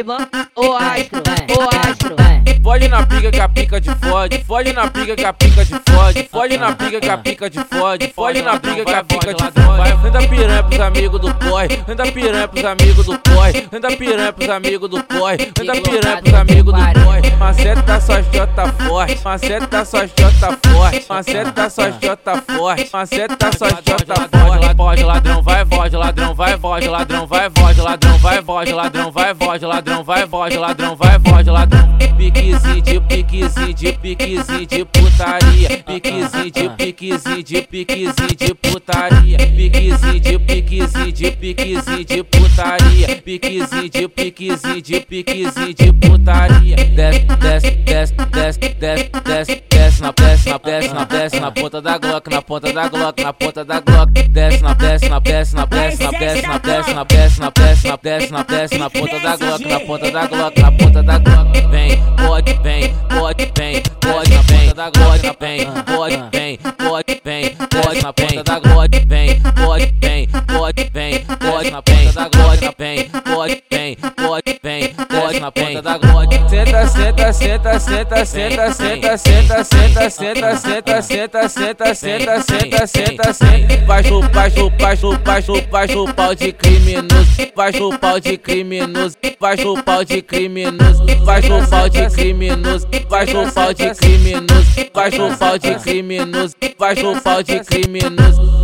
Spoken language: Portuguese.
Talibã, o astro, o astro. Fode na pica que a pica de fode, fode na pica que a pica de fode, fode na pica que a pica de fode, fode na pica que a pica de fode. Vem da piranha pros amigos do corre, vem da piranha pros amigos do corre, vem da piranha pros amigos do corre, vem da piranha pros amigos do. Maceta só jota forte, maceta só jota forte, maceta só jota forte, maceta só jota forte. Pode ladrão, vai, voz, ladrão, vai, voz, ladrão, vai, voz, ladrão, vai, voz, ladrão, vai, voz, ladrão, vai, voz, ladrão, vai, voz, ladrão. Piquezinho de piquezinho de piquezinho de putaria, piquezinho de piquezinho de piquezinho de putaria, piquezinho de piquezinho de piquezinho de piquezinho de piquezinho de piquezinho de putaria. Desce, desce, desce, desce, desce, desce, desce na desce na desce na desce na ponta da Glock, na ponta da Glock, na ponta da Glock, desce na desce na desce na desce na desce na desce na desce na desce na desce na desce na ponta da Glock, na ponta da Glock, na ponta da Glock. Vem, pode, vem, pode, vem, pode ponta da Glock, vem, pode, vem, pode, vem, pode na ponta da Glock, vem, pode, vem, pode, vem, pode na ponta da Glock, vem, pode, vem, pode, vem, pode na ponta da Glock. Senta, senta, senta, senta, senta, senta, senta, senta, senta, senta, senta, senta, senta, senta, senta, senta. Vai chupar, chupar, chupar, chupar, chupar de criminoso, vai chupar de criminoso, vai chupar de criminoso, vai chupar de criminoso, vai chupar de criminoso, vai chupar de criminoso, vai chupar de criminoso.